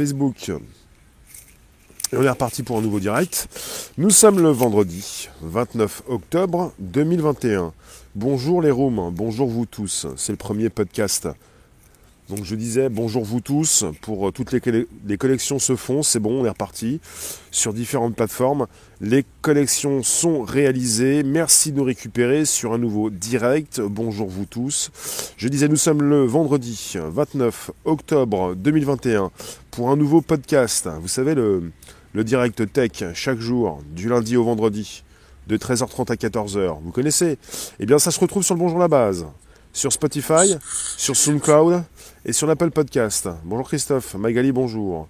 Facebook. Et on est reparti pour un nouveau direct. Nous sommes le vendredi 29 octobre 2021. Bonjour les rooms, bonjour vous tous. C'est le premier podcast donc je disais bonjour vous tous, pour euh, toutes les, les collections se font, c'est bon, on est reparti sur différentes plateformes. Les collections sont réalisées, merci de nous récupérer sur un nouveau direct. Bonjour vous tous. Je disais nous sommes le vendredi 29 octobre 2021 pour un nouveau podcast. Vous savez le, le direct tech chaque jour du lundi au vendredi de 13h30 à 14h. Vous connaissez? Eh bien ça se retrouve sur le Bonjour la base sur Spotify, sur SoundCloud et sur l'Apple Podcast. Bonjour Christophe, Magali, bonjour.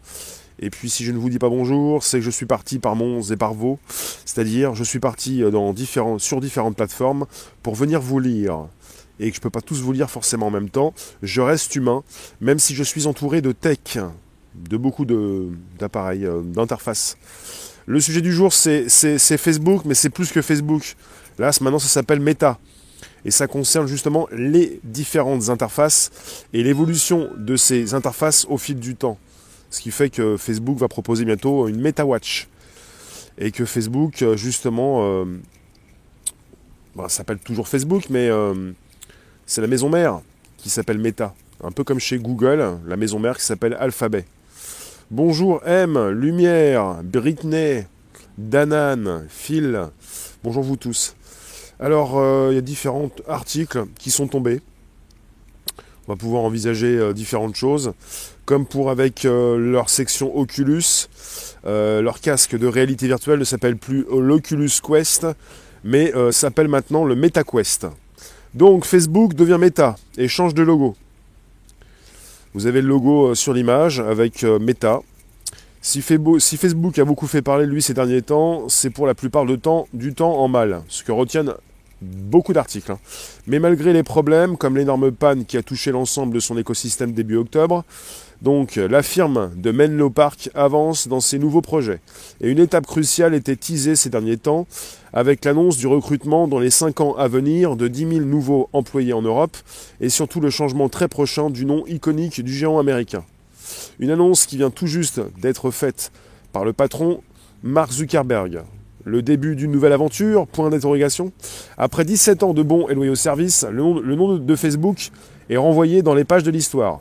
Et puis si je ne vous dis pas bonjour, c'est que je suis parti par Mons et par Vaux, c'est-à-dire je suis parti différents, sur différentes plateformes pour venir vous lire. Et que je ne peux pas tous vous lire forcément en même temps. Je reste humain, même si je suis entouré de tech, de beaucoup d'appareils, euh, d'interfaces. Le sujet du jour, c'est Facebook, mais c'est plus que Facebook. Là, maintenant, ça s'appelle Meta et ça concerne justement les différentes interfaces et l'évolution de ces interfaces au fil du temps. Ce qui fait que Facebook va proposer bientôt une MetaWatch et que Facebook justement euh, bah, s'appelle toujours Facebook mais euh, c'est la maison mère qui s'appelle Meta, un peu comme chez Google, la maison mère qui s'appelle Alphabet. Bonjour M, Lumière, Britney, Danan, Phil, bonjour vous tous. Alors, euh, il y a différents articles qui sont tombés. On va pouvoir envisager euh, différentes choses. Comme pour avec euh, leur section Oculus, leur casque de réalité virtuelle ne s'appelle plus l'Oculus Quest, mais s'appelle maintenant le MetaQuest. Donc Facebook devient Meta et change de logo. Vous avez le logo sur l'image avec Meta. Si, Facebook a beaucoup fait parler de lui ces derniers temps, c'est pour la plupart temps, du temps en mal. Ce que retiennent beaucoup d'articles. Hein. Mais malgré les problèmes, comme l'énorme panne qui a touché l'ensemble de son écosystème début octobre, donc la firme de Menlo Park avance dans ses nouveaux projets. Et une étape cruciale était teasée ces derniers temps avec l'annonce du recrutement dans les 5 ans à venir de 10 000 nouveaux employés en Europe et surtout le changement très prochain du nom iconique du géant américain. Une annonce qui vient tout juste d'être faite par le patron Mark Zuckerberg, le début d'une nouvelle aventure Point d'interrogation. Après 17 ans de bons et loyaux services, le nom, le nom de Facebook est renvoyé dans les pages de l'histoire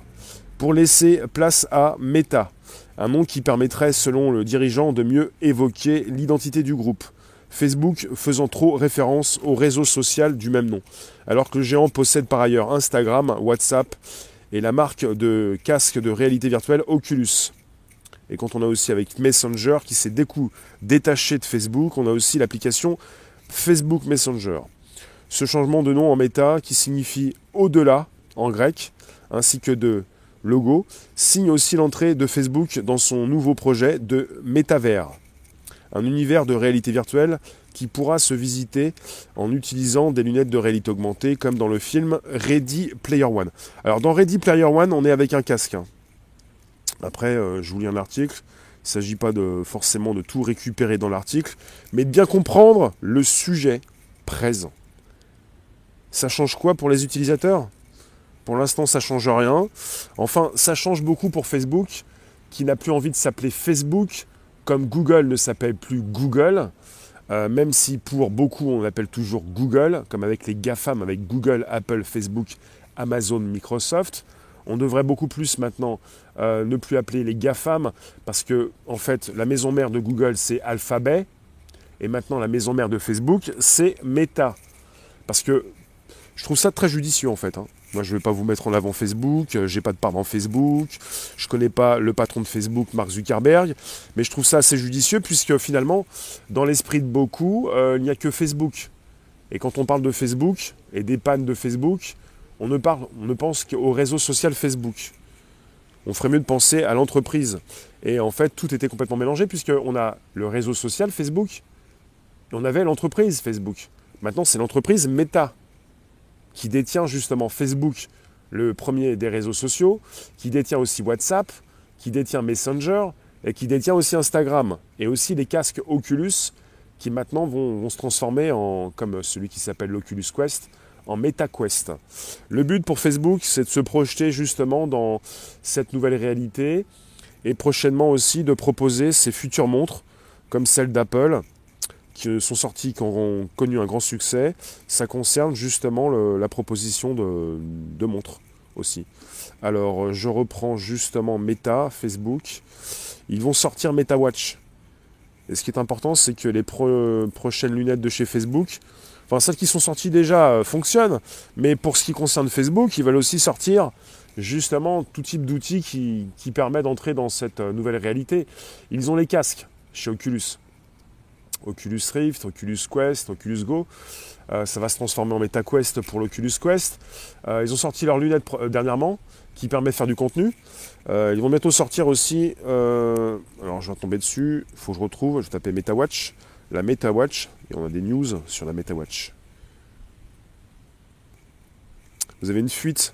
pour laisser place à Meta, un nom qui permettrait, selon le dirigeant, de mieux évoquer l'identité du groupe. Facebook faisant trop référence au réseau social du même nom, alors que le géant possède par ailleurs Instagram, WhatsApp et la marque de casque de réalité virtuelle Oculus. Et quand on a aussi avec Messenger qui s'est détaché de Facebook, on a aussi l'application Facebook Messenger. Ce changement de nom en méta qui signifie au-delà en grec, ainsi que de logo, signe aussi l'entrée de Facebook dans son nouveau projet de métavers, un univers de réalité virtuelle qui pourra se visiter en utilisant des lunettes de réalité augmentée comme dans le film Ready Player One. Alors dans Ready Player One, on est avec un casque. Hein. Après, euh, je vous lis un article. Il ne s'agit pas de, forcément de tout récupérer dans l'article, mais de bien comprendre le sujet présent. Ça change quoi pour les utilisateurs? Pour l'instant, ça change rien. Enfin, ça change beaucoup pour Facebook, qui n'a plus envie de s'appeler Facebook, comme Google ne s'appelle plus Google. Euh, même si pour beaucoup on l'appelle toujours Google, comme avec les GAFAM, avec Google, Apple, Facebook, Amazon, Microsoft on devrait beaucoup plus maintenant euh, ne plus appeler les GAFAM, parce que en fait la maison mère de Google c'est Alphabet, et maintenant la maison mère de Facebook c'est Meta. Parce que je trouve ça très judicieux en fait. Hein. Moi je ne vais pas vous mettre en avant Facebook, euh, j'ai pas de part dans Facebook, je ne connais pas le patron de Facebook, Mark Zuckerberg, mais je trouve ça assez judicieux puisque finalement, dans l'esprit de beaucoup, euh, il n'y a que Facebook. Et quand on parle de Facebook et des pannes de Facebook, on ne, pense qu'au réseau social Facebook. On ferait mieux de penser à l'entreprise. Et en fait, tout était complètement mélangé puisqu'on a le réseau social Facebook et on avait l'entreprise Facebook. Maintenant, c'est l'entreprise Meta qui détient justement Facebook, le premier des réseaux sociaux, qui détient aussi WhatsApp, qui détient Messenger et qui détient aussi Instagram et aussi les casques Oculus qui maintenant vont, vont se transformer en, comme celui qui s'appelle l'Oculus Quest, en MetaQuest. Le but pour Facebook, c'est de se projeter justement dans cette nouvelle réalité et prochainement aussi de proposer ses futures montres, comme celles d'Apple, qui sont sorties, qui auront connu un grand succès. Ça concerne justement la proposition de, montres aussi. Alors je reprends justement Meta, Facebook. Ils vont sortir MetaWatch. Et ce qui est important, c'est que les prochaines lunettes de chez Facebook, enfin celles qui sont sorties déjà, euh, fonctionnent. Mais pour ce qui concerne Facebook, ils veulent aussi sortir justement tout type d'outils qui, qui permet d'entrer dans cette euh, nouvelle réalité. Ils ont les casques chez Oculus. Oculus Rift, Oculus Quest, Oculus Go. Euh, ça va se transformer en MetaQuest pour l'Oculus Quest. Ils ont sorti leurs lunettes dernièrement qui permettent de faire du contenu. ils vont bientôt sortir aussi. alors je vais tomber dessus. Il faut que je retrouve. Je vais taper MetaWatch. La MetaWatch. Et on a des news sur la MetaWatch. Vous avez une fuite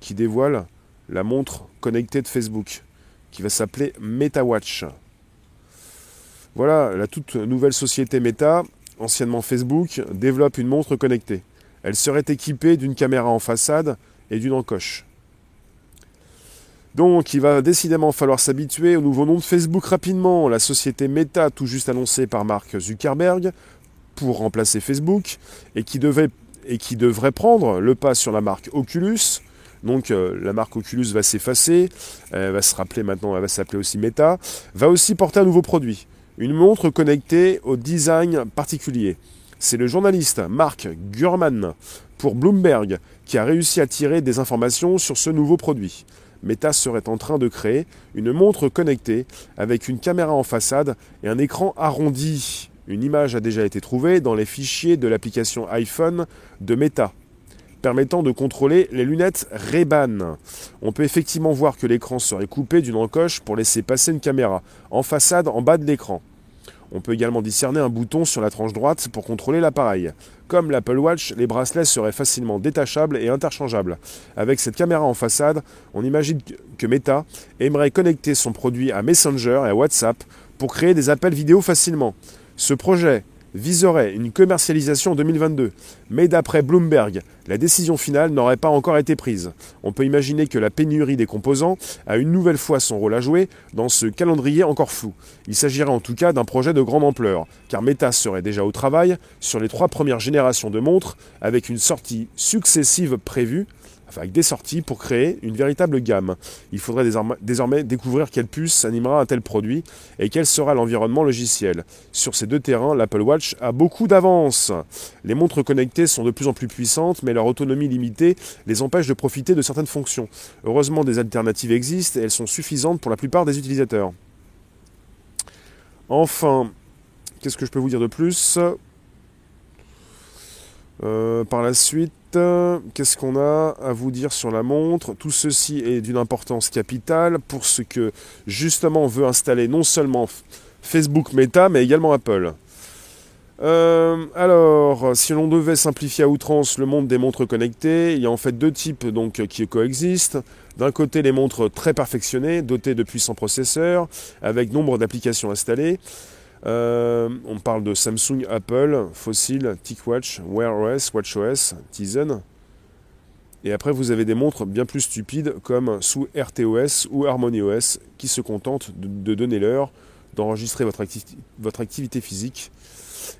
qui dévoile la montre connectée de Facebook, qui va s'appeler MetaWatch. Voilà, la toute nouvelle société Meta, anciennement Facebook, développe une montre connectée. Elle serait équipée d'une caméra en façade et d'une encoche. Donc il va décidément falloir s'habituer au nouveau nom de Facebook rapidement, la société Meta tout juste annoncée par Mark Zuckerberg pour remplacer Facebook et qui, devrait prendre le pas sur la marque Oculus. Donc euh, la marque Oculus va s'effacer, elle va se rappeler maintenant, elle va s'appeler aussi Meta, va aussi porter un nouveau produit, une montre connectée au design particulier. C'est le journaliste Mark Gurman pour Bloomberg qui a réussi à tirer des informations sur ce nouveau produit. Meta serait en train de créer une montre connectée avec une caméra en façade et un écran arrondi. Une image a déjà été trouvée dans les fichiers de l'application iPhone de Meta permettant de contrôler les lunettes Ray-Ban. On peut effectivement voir que l'écran serait coupé d'une encoche pour laisser passer une caméra en façade en bas de l'écran. On peut également discerner un bouton sur la tranche droite pour contrôler l'appareil. Comme l'Apple Watch, les bracelets seraient facilement détachables et interchangeables. Avec cette caméra en façade, on imagine que Meta aimerait connecter son produit à Messenger et à WhatsApp pour créer des appels vidéo facilement. Ce projet viserait une commercialisation en 2022. Mais d'après Bloomberg, la décision finale n'aurait pas encore été prise. On peut imaginer que la pénurie des composants a une nouvelle fois son rôle à jouer dans ce calendrier encore flou. Il s'agirait en tout cas d'un projet de grande ampleur, car Meta serait déjà au travail sur les trois premières générations de montres, avec une sortie successive prévue avec des sorties pour créer une véritable gamme. Il faudrait désormais découvrir quelle puce animera un tel produit et quel sera l'environnement logiciel. Sur ces deux terrains, l'Apple Watch a beaucoup d'avance. Les montres connectées sont de plus en plus puissantes, mais leur autonomie limitée les empêche de profiter de certaines fonctions. Heureusement, des alternatives existent et elles sont suffisantes pour la plupart des utilisateurs. Enfin, qu'est-ce que je peux vous dire de plus? Euh, par la suite, qu'est-ce qu'on a à vous dire sur la montre? Tout ceci est d'une importance capitale pour ce que justement veut installer non seulement Facebook Meta, mais également Apple. Euh, alors, si l'on devait simplifier à outrance le monde des montres connectées, il y a en fait deux types donc, qui coexistent. D'un côté, les montres très perfectionnées, dotées de puissants processeurs, avec nombre d'applications installées. Euh, on parle de Samsung, Apple, Fossil, TicWatch, Wear OS, WatchOS, Tizen. Et après, vous avez des montres bien plus stupides comme sous RTOS ou HarmonyOS qui se contentent de, donner l'heure, d'enregistrer votre, activité physique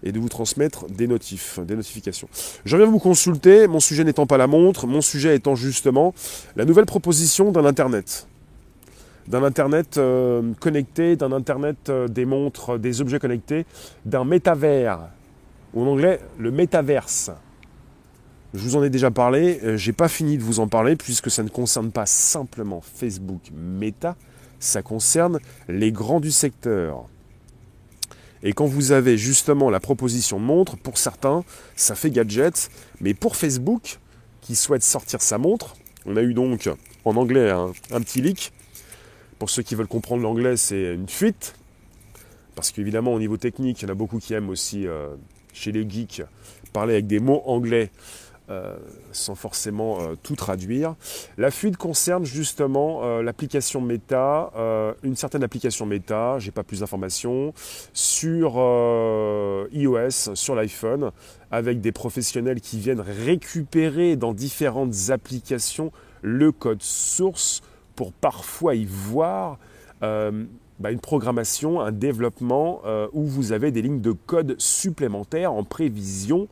et de vous transmettre des notifs, des notifications. Je reviens vous consulter, mon sujet n'étant pas la montre, mon sujet étant justement la nouvelle proposition d'un Internet d'un Internet euh, connecté, d'un Internet euh, des montres, des objets connectés, d'un métavers, ou en anglais le métaverse. Je vous en ai déjà parlé, euh, j'ai pas fini de vous en parler puisque ça ne concerne pas simplement Facebook Meta, ça concerne les grands du secteur. Et quand vous avez justement la proposition de montre, pour certains, ça fait gadget, mais pour Facebook, qui souhaite sortir sa montre, on a eu donc en anglais un, un petit leak, pour ceux qui veulent comprendre l'anglais, c'est une fuite. Parce qu'évidemment, au niveau technique, il y en a beaucoup qui aiment aussi, euh, chez les geeks, parler avec des mots anglais euh, sans forcément euh, tout traduire. La fuite concerne justement l'application Meta, une certaine application Meta, j'ai pas plus d'informations, sur iOS, sur l'iPhone, avec des professionnels qui viennent récupérer dans différentes applications le code source pour parfois y voir bah, une programmation, un développement où vous avez des lignes de code supplémentaires en prévision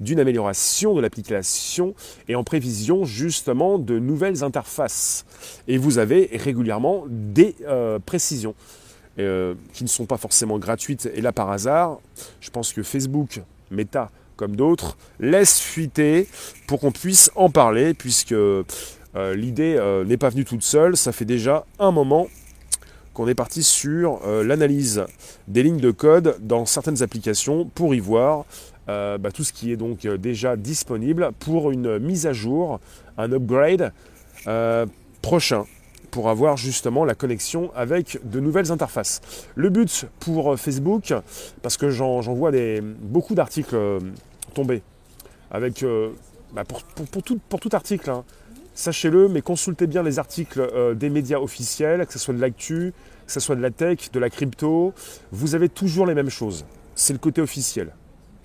d'une amélioration de l'application et en prévision justement de nouvelles interfaces. Et vous avez régulièrement des euh, précisions euh, qui ne sont pas forcément gratuites. Et là par hasard, je pense que Facebook, Meta, comme d'autres, laisse fuiter pour qu'on puisse en parler, puisque euh, l'idée n'est pas venue toute seule. Ça fait déjà un moment qu'on est parti sur l'analyse des lignes de code dans certaines applications pour y voir euh, bah, tout ce qui est donc euh, déjà disponible pour une mise à jour, un upgrade euh, prochain pour avoir justement la connexion avec de nouvelles interfaces. Le but pour Facebook, parce que j'en vois beaucoup d'articles tomber, avec, bah, pour, tout, pour, tout, article, hein. Sachez-le, mais consultez bien les articles des médias officiels, que ce soit de l'actu, que ce soit de la tech, de la crypto, vous avez toujours les mêmes choses. C'est le côté officiel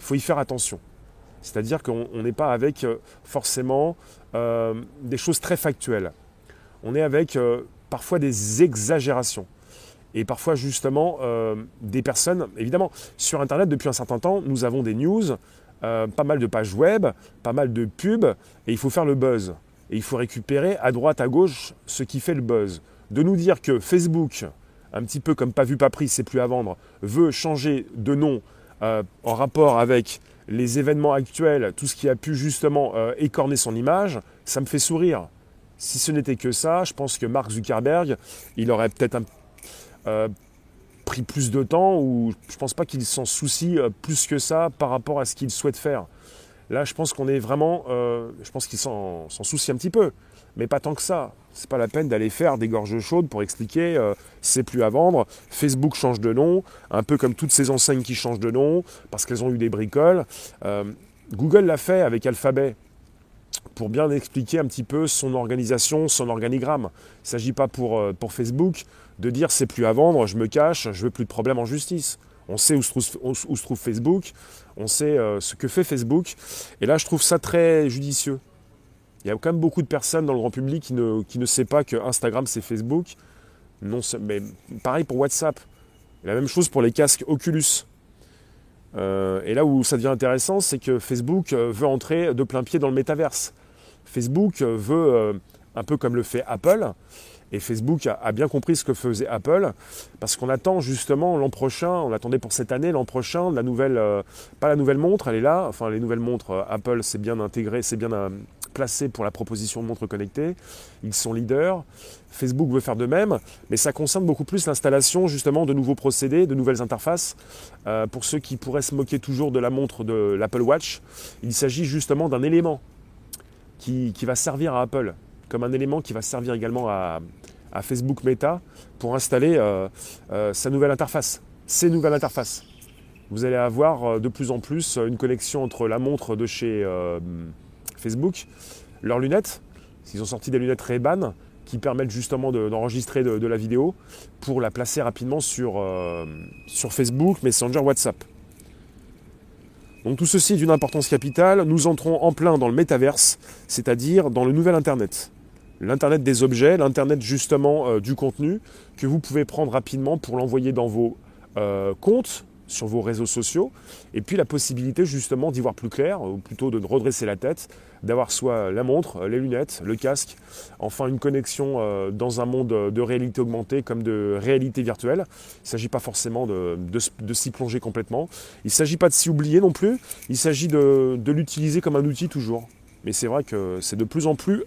il faut y faire attention. C'est-à-dire qu'on n'est pas avec euh, forcément euh, des choses très factuelles. On est avec euh, parfois des exagérations. Et parfois justement des personnes, évidemment, sur Internet depuis un certain temps, nous avons des news, pas mal de pages web, pas mal de pubs, et il faut faire le buzz. Et il faut récupérer à droite, à gauche ce qui fait le buzz. De nous dire que Facebook, un petit peu comme pas vu, pas pris, c'est plus à vendre, veut changer de nom euh, en rapport avec les événements actuels, tout ce qui a pu justement euh, écorner son image, ça me fait sourire. Si ce n'était que ça, je pense que Mark Zuckerberg, il aurait peut-être euh, pris plus de temps ou je ne pense pas qu'il s'en soucie plus que ça par rapport à ce qu'il souhaite faire. Là, je pense qu'on est vraiment, je pense qu'il s'en soucie un petit peu mais pas tant que ça. C'est pas la peine d'aller faire des gorges chaudes pour expliquer euh, c'est plus à vendre. Facebook change de nom, un peu comme toutes ces enseignes qui changent de nom parce qu'elles ont eu des bricoles. Euh, Google l'a fait avec Alphabet pour bien expliquer un petit peu son organisation, son organigramme. Il ne s'agit pas pour, euh, Facebook de dire c'est plus à vendre, je me cache, je veux plus de problèmes en justice. On sait où se trouve Facebook, on sait ce que fait Facebook. Et là, je trouve ça très judicieux. Il y a quand même beaucoup de personnes dans le grand public qui ne, qui sait pas que Instagram c'est Facebook. Non, mais pareil pour WhatsApp. La même chose pour les casques Oculus. Euh, et là où ça devient intéressant, c'est que Facebook euh, veut entrer de plein pied dans le métaverse. Facebook euh, veut, un peu comme le fait Apple, et Facebook a, bien compris ce que faisait Apple, parce qu'on attend justement l'an prochain, on attendait pour cette année, l'an prochain, la nouvelle, pas la nouvelle montre, elle est là, enfin les nouvelles montres, Apple c'est bien intégré, c'est bien placés pour la proposition de montres connectées. Ils sont leaders. Facebook veut faire de même, mais ça concerne beaucoup plus l'installation justement de nouveaux procédés, de nouvelles interfaces. Euh, pour ceux qui pourraient se moquer toujours de la montre de l'Apple Watch, il s'agit justement d'un élément qui, va servir à Apple, comme un élément qui va servir également à, Facebook Meta pour installer euh, euh, sa nouvelle interface, ses nouvelles interfaces. Vous allez avoir de plus en plus une connexion entre la montre de chez Facebook, leurs lunettes. Ils ont sorti des lunettes Ray-Ban qui permettent justement d'enregistrer de, la vidéo pour la placer rapidement sur, euh, sur Facebook, Messenger, WhatsApp. Donc tout ceci est d'une importance capitale. Nous entrons en plein dans le métaverse, c'est-à-dire dans le nouvel Internet. L'Internet des objets, l'Internet justement euh, du contenu que vous pouvez prendre rapidement pour l'envoyer dans vos euh, comptes, sur vos réseaux sociaux, et puis la possibilité justement d'y voir plus clair, ou plutôt de redresser la tête, d'avoir soit la montre, les lunettes, le casque, enfin une connexion euh, dans un monde de réalité augmentée comme de réalité virtuelle. Il ne s'agit pas forcément de, s'y plonger complètement, il ne s'agit pas de s'y oublier non plus, il s'agit de, l'utiliser comme un outil toujours. Mais c'est vrai que c'est de plus en plus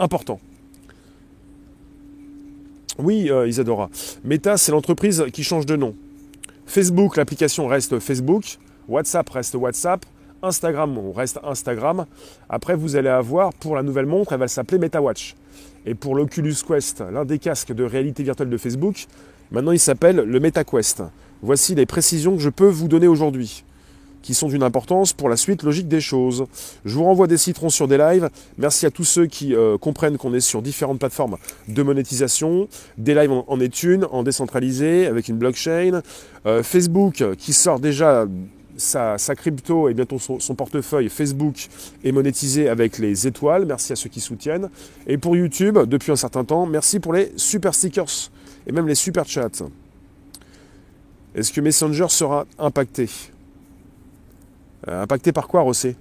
important. Oui, euh, Isadora. Meta, c'est l'entreprise qui change de nom. Facebook, l'application reste Facebook. WhatsApp reste WhatsApp. Instagram reste Instagram. Après, vous allez avoir pour la nouvelle montre, elle va s'appeler MetaWatch. Et pour l'Oculus Quest, l'un des casques de réalité virtuelle de Facebook, maintenant il s'appelle le MetaQuest. Voici les précisions que je peux vous donner aujourd'hui qui sont d'une importance pour la suite logique des choses. Je vous renvoie des citrons sur des lives. Merci à tous ceux qui euh, comprennent qu'on est sur différentes plateformes de monétisation. Des lives en, est une, en décentralisé, avec une blockchain. Euh, Facebook qui sort déjà sa, crypto et bientôt son, portefeuille Facebook est monétisé avec les étoiles. Merci à ceux qui soutiennent. Et pour YouTube, depuis un certain temps, merci pour les super stickers et même les super chats. Est-ce que Messenger sera impacté? Impacté par quoi, Rossé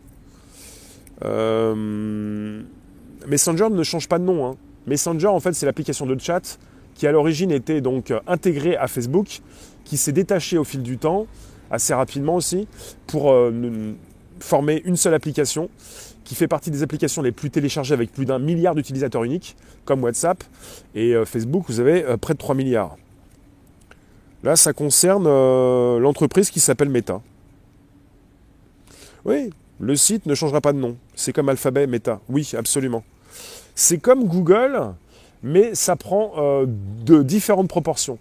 Messenger ne change pas de nom. Hein. Messenger, en fait, c'est l'application de chat qui à l'origine était donc intégrée à Facebook, qui s'est détachée au fil du temps, assez rapidement aussi, pour euh, former une seule application qui fait partie des applications les plus téléchargées avec plus d'un milliard d'utilisateurs uniques, comme WhatsApp. Et euh, Facebook, vous avez euh, près de 3 milliards. Là, ça concerne l'entreprise qui s'appelle Meta. Oui, le site ne changera pas de nom. C'est comme Alphabet Meta. Oui, absolument. C'est comme Google, mais ça prend euh, de différentes proportions.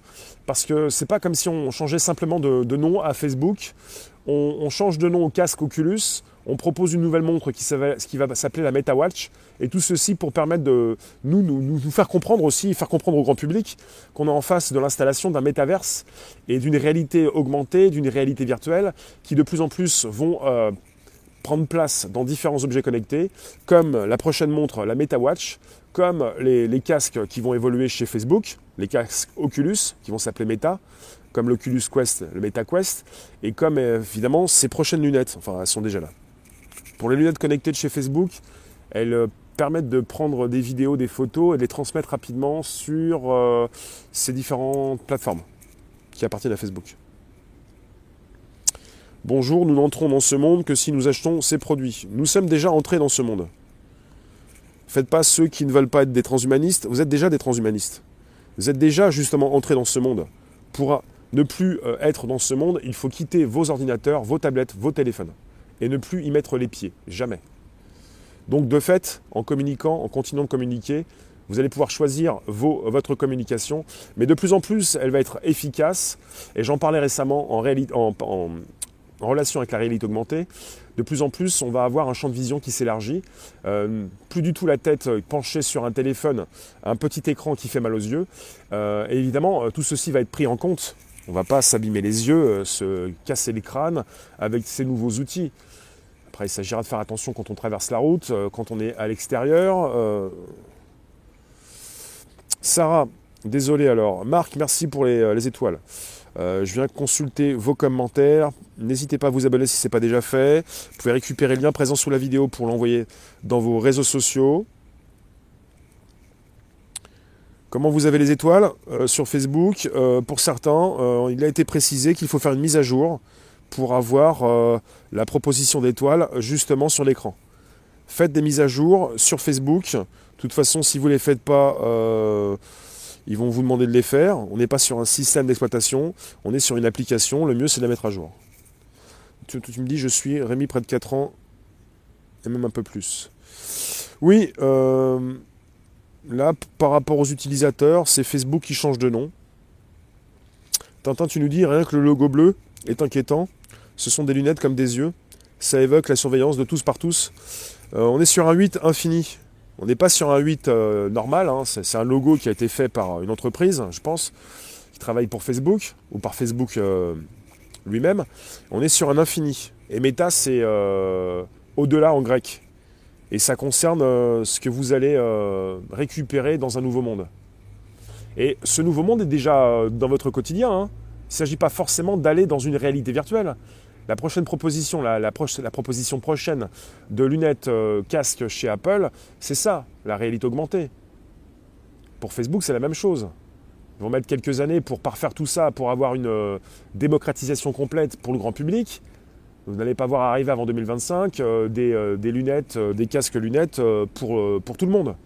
Parce que c'est pas comme si on changeait simplement de, nom à Facebook. On, change de nom au casque Oculus. On propose une nouvelle montre qui, va s'appeler la MetaWatch. Et tout ceci pour permettre de nous, faire comprendre aussi, faire comprendre au grand public qu'on est en face de l'installation d'un métaverse et d'une réalité augmentée, d'une réalité virtuelle qui de plus en plus vont euh, prendre place dans différents objets connectés, comme la prochaine montre, la MetaWatch, comme les, casques qui vont évoluer chez Facebook, les casques Oculus, qui vont s'appeler Meta, comme l'Oculus Quest, le Meta Quest, et comme évidemment ces prochaines lunettes, enfin elles sont déjà là. Pour les lunettes connectées de chez Facebook, elles euh, permettent de prendre des vidéos, des photos et de les transmettre rapidement sur euh, ces différentes plateformes qui appartiennent à Facebook. Bonjour, nous n'entrons dans ce monde que si nous achetons ces produits. Nous sommes déjà entrés dans ce monde. Faites pas ceux qui ne veulent pas être des transhumanistes, vous êtes déjà des transhumanistes. Vous êtes déjà justement entrés dans ce monde. Pour ne plus euh, être dans ce monde, il faut quitter vos ordinateurs, vos tablettes, vos téléphones. Et ne plus y mettre les pieds. Jamais. Donc de fait, en communiquant, en continuant de communiquer, vous allez pouvoir choisir votre communication, mais de plus en plus, elle va être efficace. Et j'en parlais récemment en, réalité, en, en relation avec la réalité augmentée, de plus en plus, on va avoir un champ de vision qui s'élargit. Euh, plus du tout la tête penchée sur un téléphone, un petit écran qui fait mal aux yeux. Euh, et évidemment, euh, tout ceci va être pris en compte. On ne va pas s'abîmer les yeux, se casser les crânes avec ces nouveaux outils. Après, il s'agira de faire attention quand on traverse la route, quand on est à l'extérieur. Sarah, désolé alors. Marc, merci pour les étoiles. Euh, je viens consulter vos commentaires. N'hésitez pas à vous abonner si ce n'est pas déjà fait. Vous pouvez récupérer le lien présent sous la vidéo pour l'envoyer dans vos réseaux sociaux. Comment vous avez les étoiles euh, sur Facebook? Euh, Pour certains, il a été précisé qu'il faut faire une mise à jour pour avoir la proposition d'étoiles justement sur l'écran. Faites des mises à jour sur Facebook. De toute façon, si vous ne les faites pas, ils vont vous demander de les faire. On n'est pas sur un système d'exploitation, on est sur une application. Le mieux, c'est de la mettre à jour. Tu, me dis, je suis Rémi près de 4 ans, et même un peu plus. Oui, euh, là, par rapport aux utilisateurs, c'est Facebook qui change de nom. Tintin, tu nous dis, rien que le logo bleu est inquiétant. Ce sont des lunettes comme des yeux. Ça évoque la surveillance de tous par tous. Euh, on est sur un 8 infini. On n'est pas sur un 8 euh, normal, hein. c'est un logo qui a été fait par une entreprise, je pense, qui travaille pour Facebook, ou par Facebook euh, lui-même. On est sur un infini. Et méta, c'est euh, au-delà en grec. Et ça concerne ce que vous allez récupérer dans un nouveau monde. Et ce nouveau monde est déjà dans votre quotidien. Hein. Il ne s'agit pas forcément d'aller dans une réalité virtuelle. La prochaine proposition, la, proposition prochaine de lunettes euh, casque chez Apple, c'est ça, la réalité augmentée. Pour Facebook, c'est la même chose. Ils vont mettre quelques années pour parfaire tout ça, pour avoir une euh, démocratisation complète pour le grand public. Vous n'allez pas voir arriver avant 2025 euh, des, lunettes, des casques lunettes pour tout le monde.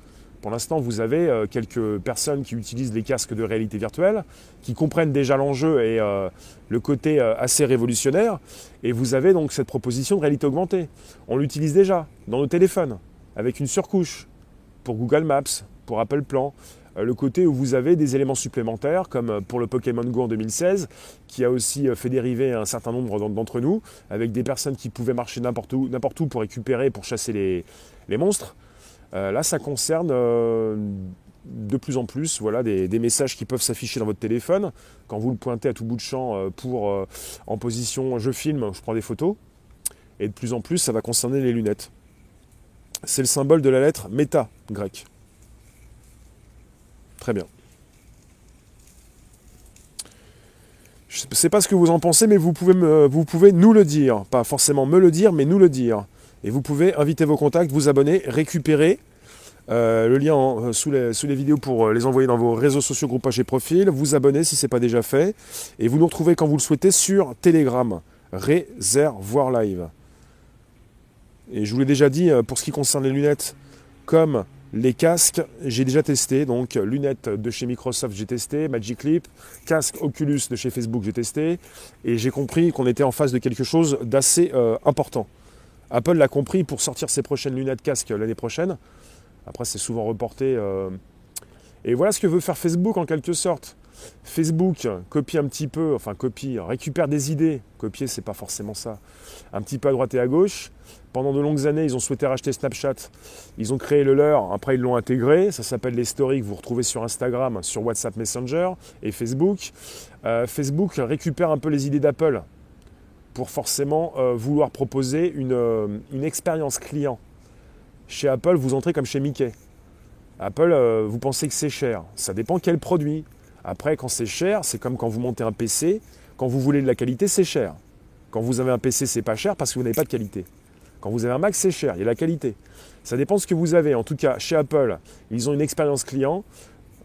Pour l'instant, vous avez euh, quelques personnes qui utilisent les casques de réalité virtuelle, qui comprennent déjà l'enjeu et euh, le côté euh, assez révolutionnaire. Et vous avez donc cette proposition de réalité augmentée. On l'utilise déjà dans nos téléphones, avec une surcouche, pour Google Maps, pour Apple Plan. Le côté où vous avez des éléments supplémentaires, comme pour le Pokémon Go en 2016, qui a aussi fait dériver un certain nombre d'entre nous, avec des personnes qui pouvaient marcher n'importe où, n'importe où pour récupérer, pour chasser les monstres. Euh, là, ça concerne euh, de plus en plus voilà, des, messages qui peuvent s'afficher dans votre téléphone. Quand vous le pointez à tout bout de champ euh, pour en position je filme, je prends des photos. Et de plus en plus, ça va concerner les lunettes. C'est le symbole de la lettre méta grec. Très bien. Je ne sais pas ce que vous en pensez, mais vous pouvez, vous pouvez nous le dire. Pas forcément me le dire, mais nous le dire. Et vous pouvez inviter vos contacts, vous abonner, récupérer euh, le lien euh, sous, les, vidéos pour euh, les envoyer dans vos réseaux sociaux, groupages et profils. Vous abonner si ce n'est pas déjà fait. Et vous nous retrouvez quand vous le souhaitez sur Telegram. Réservoir Live. Et je vous l'ai déjà dit, pour ce qui concerne les lunettes, comme les casques, j'ai déjà testé. Donc, lunettes de chez Microsoft, j'ai testé. Magic Leap. Casque Oculus de chez Facebook, j'ai testé. Et j'ai compris qu'on était en face de quelque chose d'assez important. Apple l'a compris pour sortir ses prochaines lunettes casque l'année prochaine. Après, c'est souvent reporté. Euh, et voilà ce que veut faire Facebook en quelque sorte. Facebook copie un petit peu, enfin copie, récupère des idées. Copier, c'est pas forcément ça. Un petit peu à droite et à gauche. Pendant de longues années, ils ont souhaité racheter Snapchat. Ils ont créé le leur, après ils l'ont intégré. Ça s'appelle les stories que vous retrouvez sur Instagram, sur WhatsApp Messenger et Facebook. Euh, Facebook récupère un peu les idées d'Apple pour forcément euh, vouloir proposer une, une expérience client chez Apple, vous entrez comme chez Mickey. Apple, euh, vous pensez que c'est cher. Ça dépend quel produit. Après, quand c'est cher, c'est comme quand vous montez un PC. Quand vous voulez de la qualité, c'est cher. Quand vous avez un PC, c'est pas cher parce que vous n'avez pas de qualité. Quand vous avez un Mac, c'est cher, il y a la qualité. Ça dépend de ce que vous avez. En tout cas, chez Apple, ils ont une expérience client.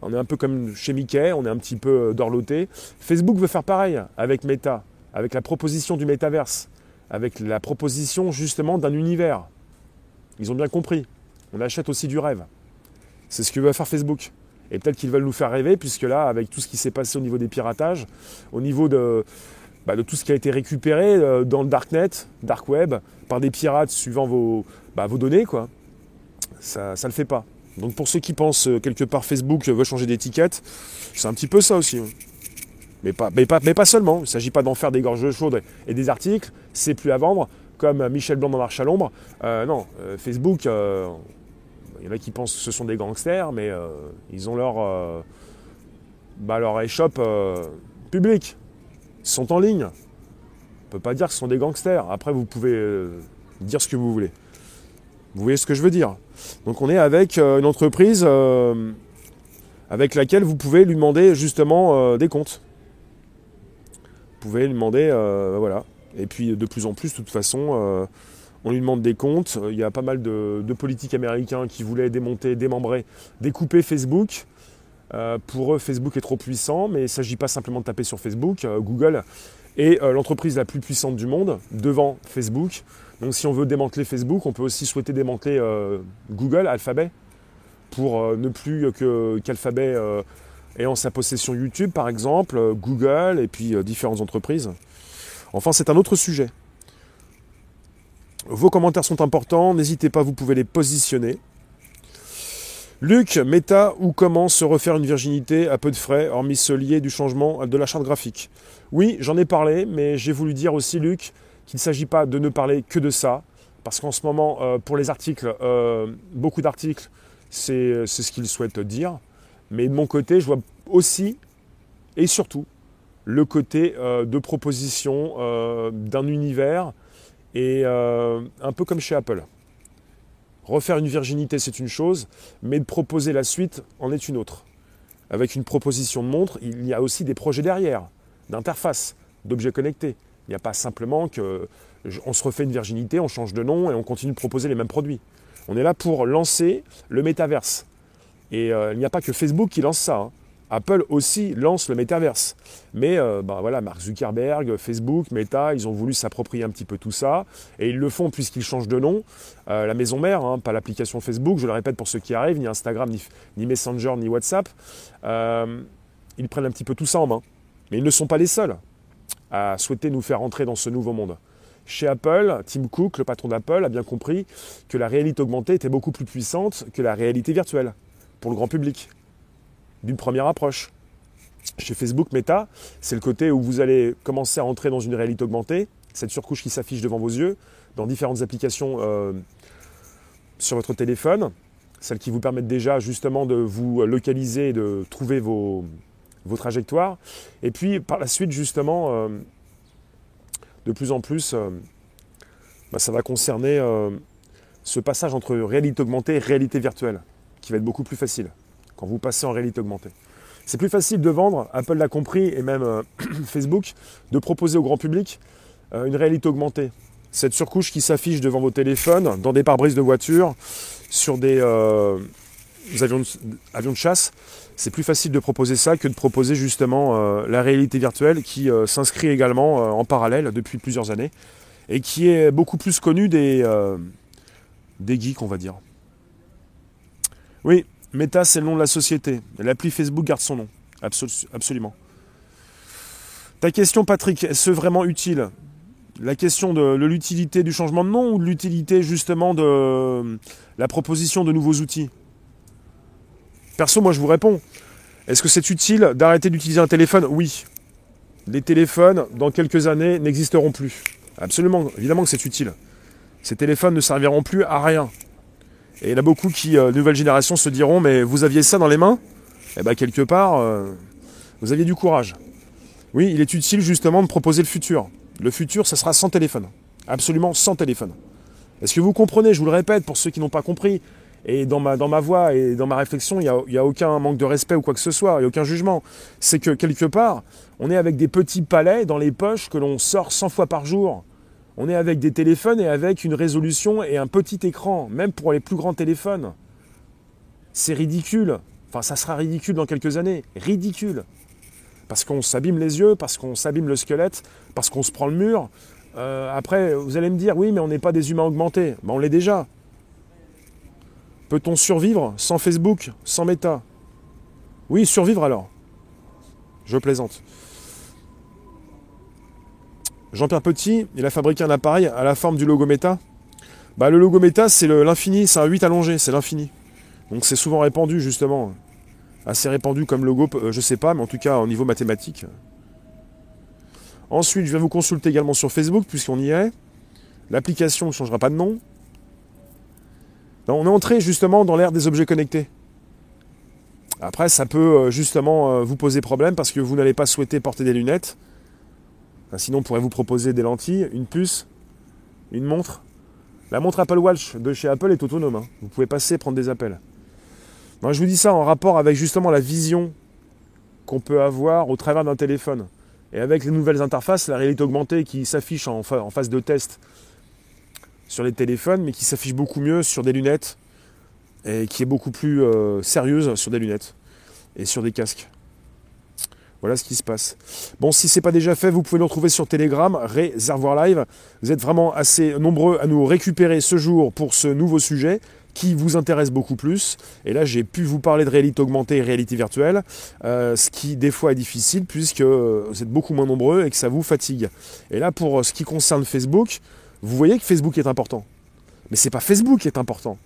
On est un peu comme chez Mickey, on est un petit peu euh, dorloté. Facebook veut faire pareil avec Meta, avec la proposition du métaverse, avec la proposition justement d'un univers. Ils ont bien compris. On achète aussi du rêve. C'est ce que va faire Facebook. Et peut-être qu'ils veulent nous faire rêver, puisque là, avec tout ce qui s'est passé au niveau des piratages, au niveau de, bah, tout ce qui a été récupéré euh, dans le darknet, dark web, par des pirates suivant vos, bah, données, quoi, ça ne le fait pas. Donc pour ceux qui pensent euh, quelque part Facebook veut changer d'étiquette, c'est un petit peu ça aussi. Mais pas, seulement. Il ne s'agit pas d'en faire des gorges chaudes et des articles, c'est plus à vendre comme Michel Blanc dans Marche à l'ombre. Euh, non, euh, Facebook, il euh, y en a qui pensent que ce sont des gangsters, mais ils ont leur, bah, leur échoppe publique. Ils sont en ligne. On ne peut pas dire que ce sont des gangsters. Après, vous pouvez dire ce que vous voulez. Vous voyez ce que je veux dire Donc on est avec une entreprise avec laquelle vous pouvez lui demander justement des comptes. Pouvez lui demander, voilà, et puis de plus en plus, de toute façon, euh, on lui demande des comptes. Il y a pas mal de, politiques américains qui voulaient démonter, démembrer, découper Facebook. Euh, pour eux, Facebook est trop puissant, mais il ne s'agit pas simplement de taper sur Facebook. Euh, Google est l'entreprise la plus puissante du monde devant Facebook. Donc si on veut démanteler Facebook, on peut aussi souhaiter démanteler Google, Alphabet, pour ne plus qu'Alphabet ait en sa possession YouTube, par exemple, Google et puis différentes entreprises. Enfin, c'est un autre sujet. Vos commentaires sont importants, n'hésitez pas, vous pouvez les positionner. Luc, méta ou comment se refaire une virginité à peu de frais, hormis ce lié du changement de la charte graphique? Oui, j'en ai parlé, mais j'ai voulu dire aussi, Luc, qu'il ne s'agit pas de ne parler que de ça, parce qu'en ce moment, euh, pour les articles, euh, beaucoup d'articles, c'est ce qu'ils souhaitent dire. Mais de mon côté, je vois aussi et surtout le côté euh, de proposition euh, d'un univers et euh, un peu comme chez Apple. Refaire une virginité, c'est une chose, mais de proposer la suite en est une autre. Avec une proposition de montre, il y a aussi des projets derrière, d'interface, d'objets connectés. Il n'y a pas simplement que on se refait une virginité, on change de nom et on continue de proposer les mêmes produits. On est là pour lancer le métaverse. Et il n'y a pas que Facebook qui lance ça. Hein. Apple aussi lance le métaverse. Mais euh, bah, voilà, Mark Zuckerberg, Facebook, Meta, ils ont voulu s'approprier un petit peu tout ça. Et ils le font puisqu'ils changent de nom. Euh, la maison mère, hein, pas l'application Facebook, je le répète pour ceux qui arrivent, ni Instagram, ni, Messenger, ni WhatsApp. Euh, ils prennent un petit peu tout ça en main. Mais ils ne sont pas les seuls à souhaiter nous faire entrer dans ce nouveau monde. Chez Apple, Tim Cook, le patron d'Apple, a bien compris que la réalité augmentée était beaucoup plus puissante que la réalité virtuelle pour le grand public d'une première approche. Chez Facebook Meta, c'est le côté où vous allez commencer à entrer dans une réalité augmentée, cette surcouche qui s'affiche devant vos yeux, dans différentes applications euh, sur votre téléphone, celles qui vous permettent déjà justement de vous localiser et de trouver vos, vos trajectoires. Et puis par la suite, justement, euh, de plus en plus, euh, bah, ça va concerner ce passage entre réalité augmentée et réalité virtuelle, qui va être beaucoup plus facile quand vous passez en réalité augmentée. C'est plus facile de vendre, Apple l'a compris, et même euh, Facebook, de proposer au grand public euh, une réalité augmentée. Cette surcouche qui s'affiche devant vos téléphones, dans des pare-brises de voitures, sur des, euh, avions, de, chasse, c'est plus facile de proposer ça que de proposer justement la réalité virtuelle qui s'inscrit également en parallèle depuis plusieurs années et qui est beaucoup plus connue des, des geeks, on va dire. Oui, Meta, c'est le nom de la société. L'appli Facebook garde son nom. absolument. Ta question, Patrick, est-ce vraiment utile? La question de, l'utilité du changement de nom ou de l'utilité justement de la proposition de nouveaux outils? Perso, moi je vous réponds. Est-ce que c'est utile d'arrêter d'utiliser un téléphone? Oui. Les téléphones, dans quelques années, n'existeront plus. Absolument, évidemment que c'est utile. Ces téléphones ne serviront plus à rien. Et il y en a beaucoup qui, euh, nouvelle génération, se diront Mais vous aviez ça dans les mains? Eh bien, quelque part, euh, vous aviez du courage. Oui, il est utile justement de proposer le futur. Le futur, ça sera sans téléphone. Absolument sans téléphone. Est-ce que vous comprenez? Je vous le répète pour ceux qui n'ont pas compris. Et dans ma, voix et dans ma réflexion, il n'y a, a, aucun manque de respect ou quoi que ce soit, il n'y a aucun jugement. C'est que quelque part, on est avec des petits palais dans les poches que l'on sort 100 fois par jour. On est avec des téléphones et avec une résolution et un petit écran, même pour les plus grands téléphones. C'est ridicule. Enfin, ça sera ridicule dans quelques années. Ridicule. Parce qu'on s'abîme les yeux, parce qu'on s'abîme le squelette, parce qu'on se prend le mur. Euh, après, vous allez me dire, oui, mais on n'est pas des humains augmentés. Ben, on l'est déjà. Peut-on survivre sans Facebook, sans Meta? Oui, survivre alors. Je plaisante. Jean-Pierre Petit, il a fabriqué un appareil à la forme du logo Meta. Bah, le logo Meta, c'est l'infini, c'est un 8 allongé, c'est l'infini. Donc c'est souvent répandu, justement. Assez répandu comme logo, euh, je sais pas, mais en tout cas au niveau mathématique. Ensuite, je vais vous consulter également sur Facebook, puisqu'on y est. L'application ne changera pas de nom. on est entré justement dans l'ère des objets connectés. Après, ça peut euh, justement euh, vous poser problème parce que vous n'allez pas souhaiter porter des lunettes sinon, on pourrait vous proposer des lentilles, une puce, une montre. La montre Apple Watch de chez Apple est autonome. Hein. Vous pouvez passer, prendre des appels. je vous dis ça en rapport avec justement la vision qu'on peut avoir au travers d'un téléphone. Et avec les nouvelles interfaces, la réalité augmentée qui s'affiche en, phase de test sur les téléphones, mais qui s'affiche beaucoup mieux sur des lunettes et qui est beaucoup plus euh, sérieuse sur des lunettes et sur des casques. Voilà ce qui se passe. Bon, si ce n'est pas déjà fait, vous pouvez nous retrouver sur Telegram, Réservoir Live. Vous êtes vraiment assez nombreux à nous récupérer ce jour pour ce nouveau sujet qui vous intéresse beaucoup plus. Et là, j'ai pu vous parler de réalité augmentée et réalité virtuelle, euh, ce qui des fois est difficile puisque vous êtes beaucoup moins nombreux et que ça vous fatigue. Et là, pour ce qui concerne Facebook, vous voyez que Facebook est important. Mais ce n'est pas Facebook qui est important.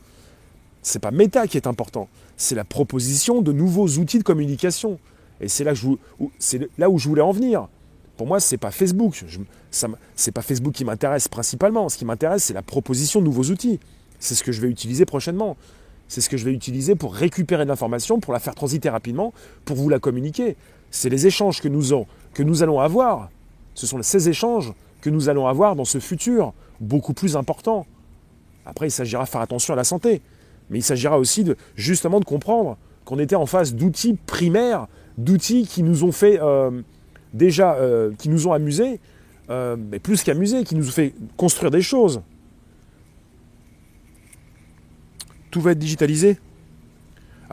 Ce n'est pas Meta qui est important. C'est la proposition de nouveaux outils de communication. Et c'est là, là, où je voulais en venir. Pour moi, ce n'est pas Facebook. Ce n'est pas Facebook qui m'intéresse principalement. Ce qui m'intéresse, c'est la proposition de nouveaux outils. C'est ce que je vais utiliser prochainement. C'est ce que je vais utiliser pour récupérer de l'information, pour la faire transiter rapidement, pour vous la communiquer. C'est les échanges que nous, allons avoir. Ce sont ces échanges que nous allons avoir dans ce futur beaucoup plus important. Après, il s'agira de faire attention à la santé. Mais il s'agira aussi justement de comprendre qu'on était en face d'outils primaires d'outils qui nous ont fait euh, déjà, euh, qui nous ont amusés, euh, mais plus qu'amusés, qui nous ont fait construire des choses. Tout va être digitalisé?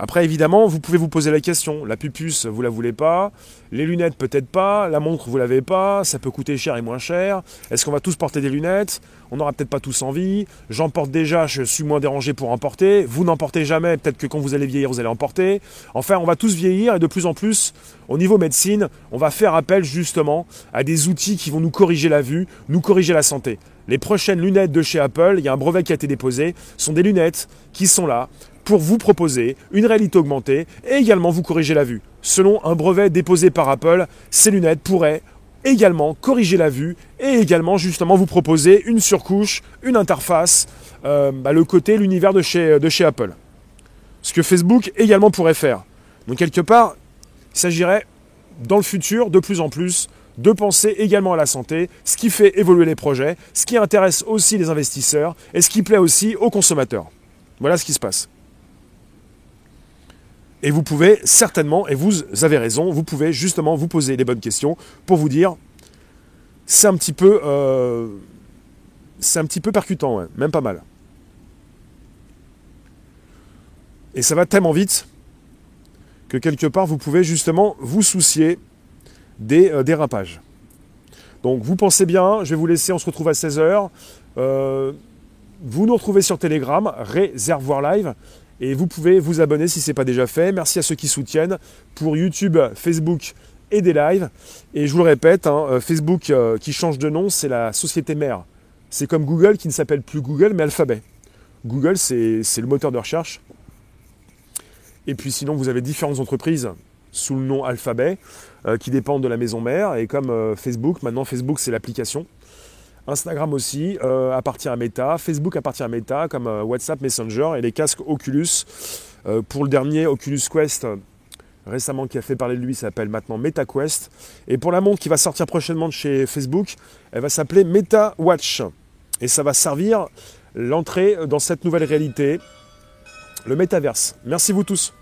Après, évidemment, vous pouvez vous poser la question. La pupuce, vous la voulez pas. Les lunettes, peut-être pas. La montre, vous l'avez pas. Ça peut coûter cher et moins cher. Est-ce qu'on va tous porter des lunettes? On n'aura peut-être pas tous envie. J'en porte déjà, je suis moins dérangé pour en porter. Vous n'en portez jamais. Peut-être que quand vous allez vieillir, vous allez en porter. Enfin, on va tous vieillir et de plus en plus, au niveau médecine, on va faire appel justement à des outils qui vont nous corriger la vue, nous corriger la santé. Les prochaines lunettes de chez Apple, il y a un brevet qui a été déposé, sont des lunettes qui sont là pour vous proposer une réalité augmentée et également vous corriger la vue. Selon un brevet déposé par Apple, ces lunettes pourraient également corriger la vue et également justement vous proposer une surcouche, une interface, euh, bah, le côté, l'univers de chez, de chez Apple. Ce que Facebook également pourrait faire. Donc quelque part, il s'agirait dans le futur de plus en plus de penser également à la santé, ce qui fait évoluer les projets, ce qui intéresse aussi les investisseurs et ce qui plaît aussi aux consommateurs. Voilà ce qui se passe. Et vous pouvez certainement, et vous avez raison, vous pouvez justement vous poser les bonnes questions pour vous dire, c'est un petit peu, euh, c'est un petit peu percutant, même pas mal. Et ça va tellement vite que quelque part vous pouvez justement vous soucier des euh, dérapages. Donc vous pensez bien, je vais vous laisser, on se retrouve à 16h. Euh, vous nous retrouvez sur Telegram, Réservoir Live, et vous pouvez vous abonner si ce n'est pas déjà fait. Merci à ceux qui soutiennent pour YouTube, Facebook et des lives. Et je vous le répète, hein, euh, Facebook qui change de nom, c'est la société mère. C'est comme Google qui ne s'appelle plus Google mais Alphabet. Google, c'est le moteur de recherche. Et puis sinon, vous avez différentes entreprises sous le nom Alphabet euh, qui dépendent de la maison mère. Et comme euh, Facebook, maintenant Facebook c'est l'application. Instagram aussi euh, appartient à Meta, Facebook appartient à Meta comme WhatsApp Messenger et les casques Oculus. pour le dernier Oculus Quest récemment qui a fait parler de lui s'appelle maintenant MetaQuest. Et pour la montre qui va sortir prochainement de chez Facebook, elle va s'appeler Meta Watch. Et ça va servir l'entrée dans cette nouvelle réalité, le métaverse. Merci vous tous.